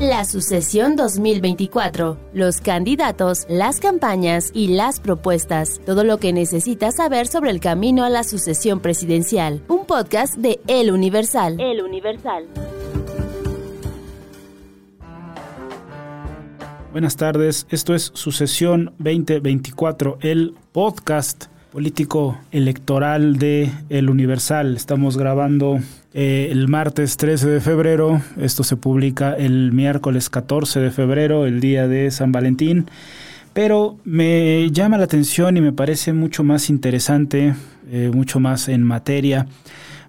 La sucesión 2024, los candidatos, las campañas y las propuestas, todo lo que necesitas saber sobre el camino a la sucesión presidencial. Un podcast de El Universal. El Universal. Buenas tardes, esto es Sucesión 2024, el podcast político electoral de El Universal. Estamos grabando eh, el martes 13 de febrero, esto se publica el miércoles 14 de febrero, el día de San Valentín, pero me llama la atención y me parece mucho más interesante, eh, mucho más en materia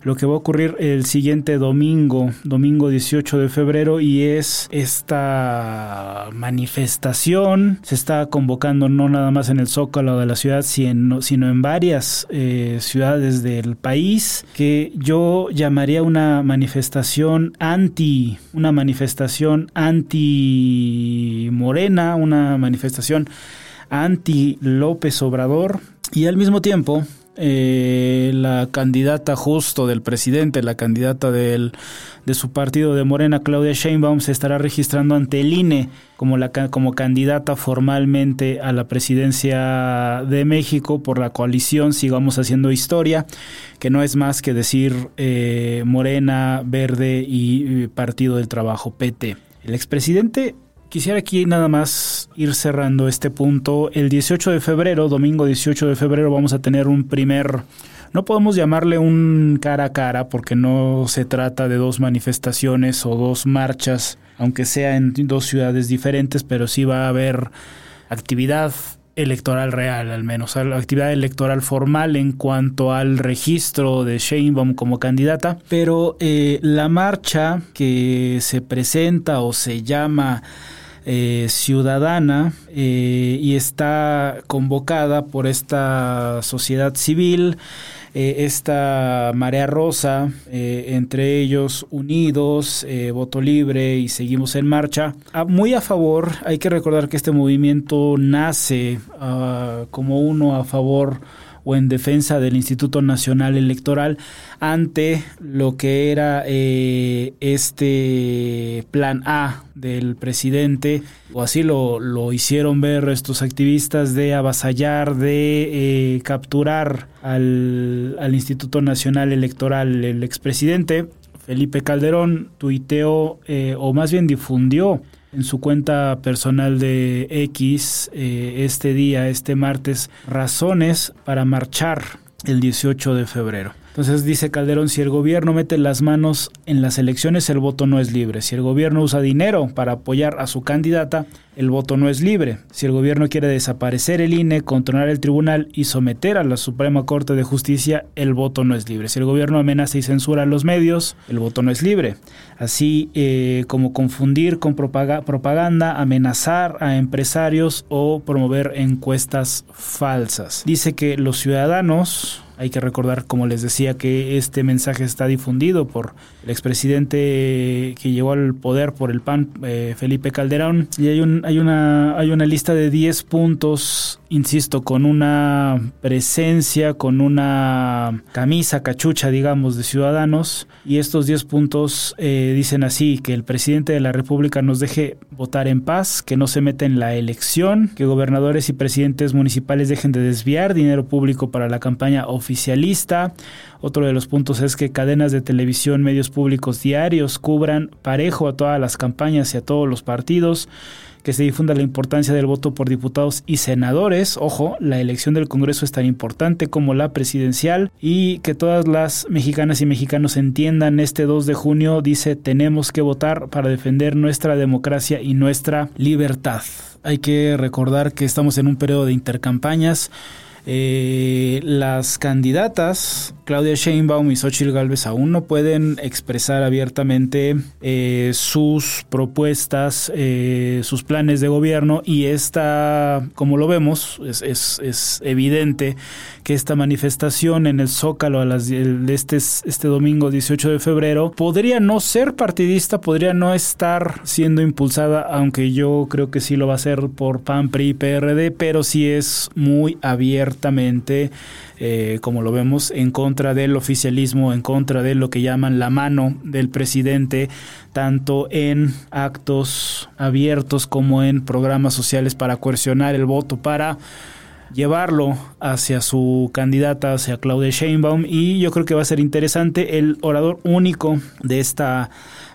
lo que va a ocurrir el siguiente domingo, domingo 18 de febrero, y es esta manifestación. Se está convocando no nada más en el Zócalo de la ciudad, sino, en varias eh, ciudades del país, que yo llamaría una manifestación anti, una manifestación anti Morena, una manifestación anti López Obrador. Y al mismo tiempo, eh, la candidata justo del presidente, la candidata de su partido de Morena, Claudia Sheinbaum, se estará registrando ante el INE como, la, como candidata formalmente a la presidencia de México por la coalición Sigamos Haciendo Historia, que no es más que decir eh, Morena, Verde y Partido del Trabajo, PT. El expresidente Quisiera aquí nada más ir cerrando este punto. El 18 de febrero, domingo 18 de febrero, vamos a tener un primer... No podemos llamarle un cara a cara porque no se trata de dos manifestaciones o dos marchas, aunque sea en dos ciudades diferentes, pero sí va a haber actividad electoral real, al menos, actividad electoral formal en cuanto al registro de Sheinbaum como candidata, pero eh, la marcha que se presenta o se llama eh, ciudadana eh, y está convocada por esta sociedad civil, eh, esta marea rosa, entre ellos unidos, voto libre y seguimos en marcha. Ah, muy a favor, hay que recordar que este movimiento nace ah, como uno a favor o en defensa del Instituto Nacional Electoral ante lo que era eh, este plan A del presidente, o así lo, lo hicieron ver estos activistas, de avasallar, de eh, capturar al, al Instituto Nacional Electoral. El expresidente Felipe Calderón tuiteó, eh, o más bien difundió, en su cuenta personal de X eh, este día, este martes, razones para marchar el 18 de febrero. Entonces dice Calderón, si el gobierno mete las manos en las elecciones, el voto no es libre. Si el gobierno usa dinero para apoyar a su candidata, el voto no es libre. Si el gobierno quiere desaparecer el INE, controlar el tribunal y someter a la Suprema Corte de Justicia, el voto no es libre. Si el gobierno amenaza y censura a los medios, el voto no es libre. Así eh, como confundir con propaganda, amenazar a empresarios o promover encuestas falsas. Dice que los ciudadanos hay que recordar, como les decía, que este mensaje está difundido por el expresidente que llegó al poder por el PAN, eh, Felipe Calderón, y hay, un, hay, una, lista de 10 puntos, insisto, con una presencia, con una camisa, cachucha, digamos, de ciudadanos, y estos 10 puntos eh, dicen así, que el presidente de la República nos deje votar en paz, que no se meta en la elección, que gobernadores y presidentes municipales dejen de desviar dinero público para la campaña oficial oficialista. Otro de los puntos es que cadenas de televisión, medios públicos diarios cubran parejo a todas las campañas y a todos los partidos que se difunda la importancia del voto por diputados y senadores. Ojo, la elección del Congreso es tan importante como la presidencial y que todas las mexicanas y mexicanos entiendan este 2 de junio, dice, tenemos que votar para defender nuestra democracia y nuestra libertad. Hay que recordar que estamos en un periodo de intercampañas Eh, las candidatas Claudia Sheinbaum y Xochitl Galvez aún no pueden expresar abiertamente eh, sus propuestas, eh, sus planes de gobierno y esta, como lo vemos, es, evidente que esta manifestación en el Zócalo a este, este domingo 18 de febrero podría no ser partidista, podría no estar siendo impulsada, aunque yo creo que sí lo va a ser por PAN, PRI PRD, pero sí es muy eh, como lo vemos, en contra del oficialismo, en contra de lo que llaman la mano del presidente, tanto en actos abiertos como en programas sociales para coercionar el voto, para llevarlo hacia su candidata, hacia Claudia Sheinbaum, y yo creo que va a ser interesante el orador único de esta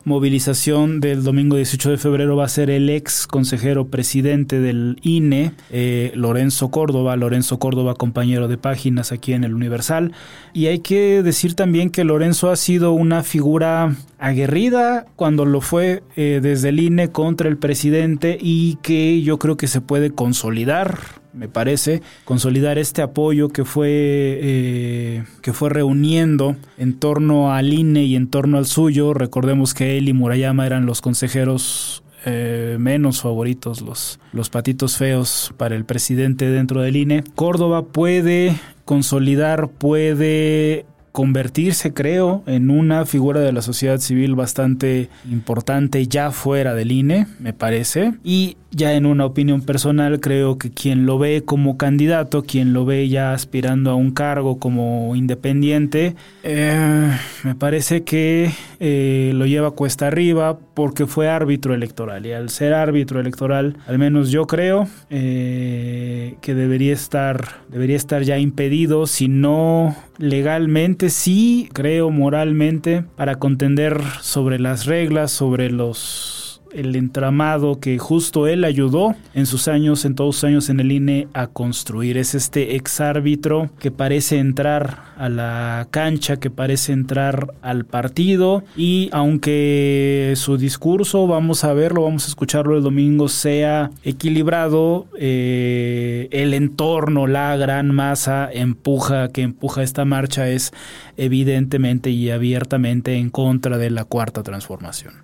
movilización del domingo 18 de febrero va a ser el ex consejero presidente del INE, eh, Lorenzo Córdoba. Lorenzo Córdoba, compañero de páginas aquí en el Universal. Y hay que decir también que Lorenzo ha sido una figura aguerrida cuando lo fue eh, desde el INE contra el presidente y que yo creo que se puede consolidar me parece, consolidar este apoyo que fue, eh, que fue reuniendo en torno al INE y en torno al suyo. Recordemos que él y Murayama eran los consejeros eh, menos favoritos, los, los patitos feos para el presidente dentro del INE. Córdoba puede consolidar, puede convertirse, creo, en una figura de la sociedad civil bastante importante ya fuera del INE, me parece. Y ya en una opinión personal, creo que quien lo ve como candidato, quien lo ve ya aspirando a un cargo como independiente, eh, me parece que eh, lo lleva cuesta arriba porque fue árbitro electoral. Y al ser árbitro electoral, al menos yo creo eh, que debería estar, debería estar ya impedido, si no legalmente, sí creo moralmente, para contender sobre las reglas, sobre los el entramado que justo él ayudó en sus años, en todos sus años en el INE a construir. Es este exárbitro que parece entrar a la cancha, que parece entrar al partido y aunque su discurso, vamos a verlo, vamos a escucharlo el domingo, sea equilibrado, eh, el entorno, la gran masa empuja, que empuja esta marcha es evidentemente y abiertamente en contra de la cuarta transformación.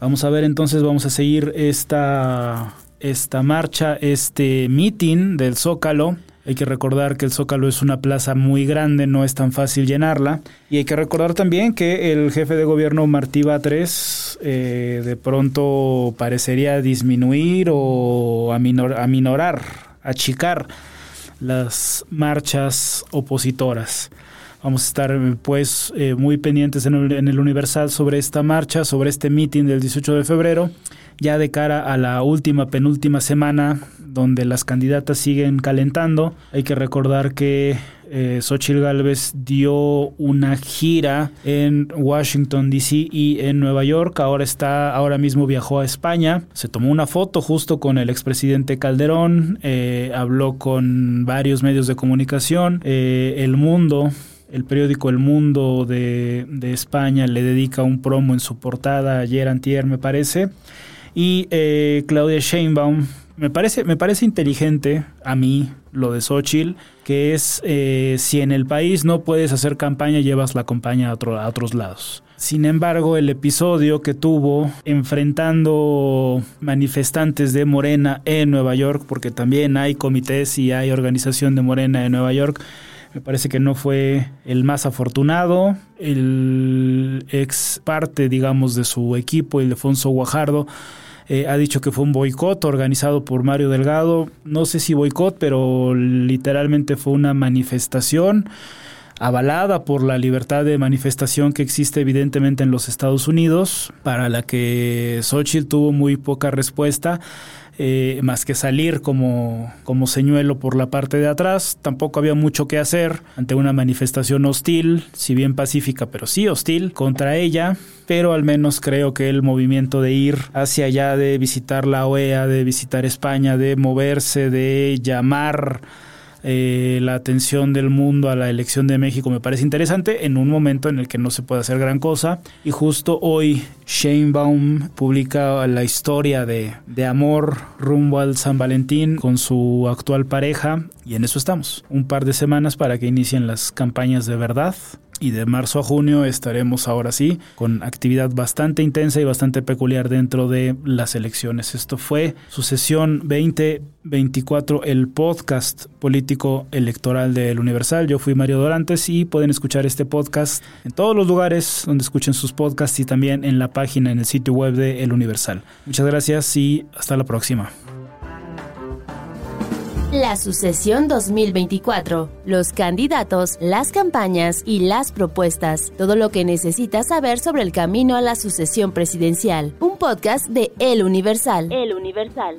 Vamos a ver entonces, vamos a seguir esta, esta marcha, este meeting del Zócalo. Hay que recordar que el Zócalo es una plaza muy grande, no es tan fácil llenarla. Y hay que recordar también que el jefe de gobierno Martí Batres eh, de pronto parecería disminuir o aminorar, achicar las marchas opositoras. Vamos a estar pues eh, muy pendientes en el, Universal sobre esta marcha, sobre este meeting del 18 de febrero, ya de cara a la última, penúltima semana donde las candidatas siguen calentando. Hay que recordar que eh, Xochitl Galvez dio una gira en Washington DC y en Nueva York. Ahora está, ahora mismo viajó a España. Se tomó una foto justo con el expresidente Calderón. Eh, habló con varios medios de comunicación. Eh, el Mundo el periódico El Mundo de, España le dedica un promo en su portada ayer antier me parece y eh, Claudia Sheinbaum me parece me parece inteligente a mí lo de Xochitl que es eh, si en el país no puedes hacer campaña llevas la campaña a, a otros lados. Sin embargo, el episodio que tuvo enfrentando manifestantes de Morena en Nueva York, porque también hay comités y hay organización de Morena en Nueva York, me parece que no fue el más afortunado. El ex parte, digamos, de su equipo, Ildefonso Guajardo, eh, ha dicho que fue un boicot organizado por Mario Delgado. No sé si boicot, pero literalmente fue una manifestación avalada por la libertad de manifestación que existe evidentemente en los Estados Unidos, para la que Xochitl tuvo muy poca respuesta. Eh, más que salir como, como señuelo por la parte de atrás. Tampoco había mucho que hacer ante una manifestación hostil, si bien pacífica, pero sí hostil contra ella. Pero al menos creo que el movimiento de ir hacia allá, de visitar la OEA, de visitar España, de moverse, de llamar eh, la atención del mundo a la elección de México me parece interesante en un momento en el que no se puede hacer gran cosa y justo hoy Sheinbaum publica la historia de, de amor rumbo al San Valentín con su actual pareja y en eso estamos. Un par de semanas para que inicien las campañas de verdad y de marzo a junio estaremos ahora sí con actividad bastante intensa y bastante peculiar dentro de las elecciones. Esto fue su sesión 2024, el podcast político electoral del Universal. Yo fui Mario Dorantes y pueden escuchar este podcast en todos los lugares donde escuchen sus podcasts y también en la página, en el sitio web de El Universal. Muchas gracias y hasta la próxima. La sucesión 2024, los candidatos, las campañas y las propuestas, todo lo que necesitas saber sobre el camino a la sucesión presidencial. Un podcast de El Universal. El Universal.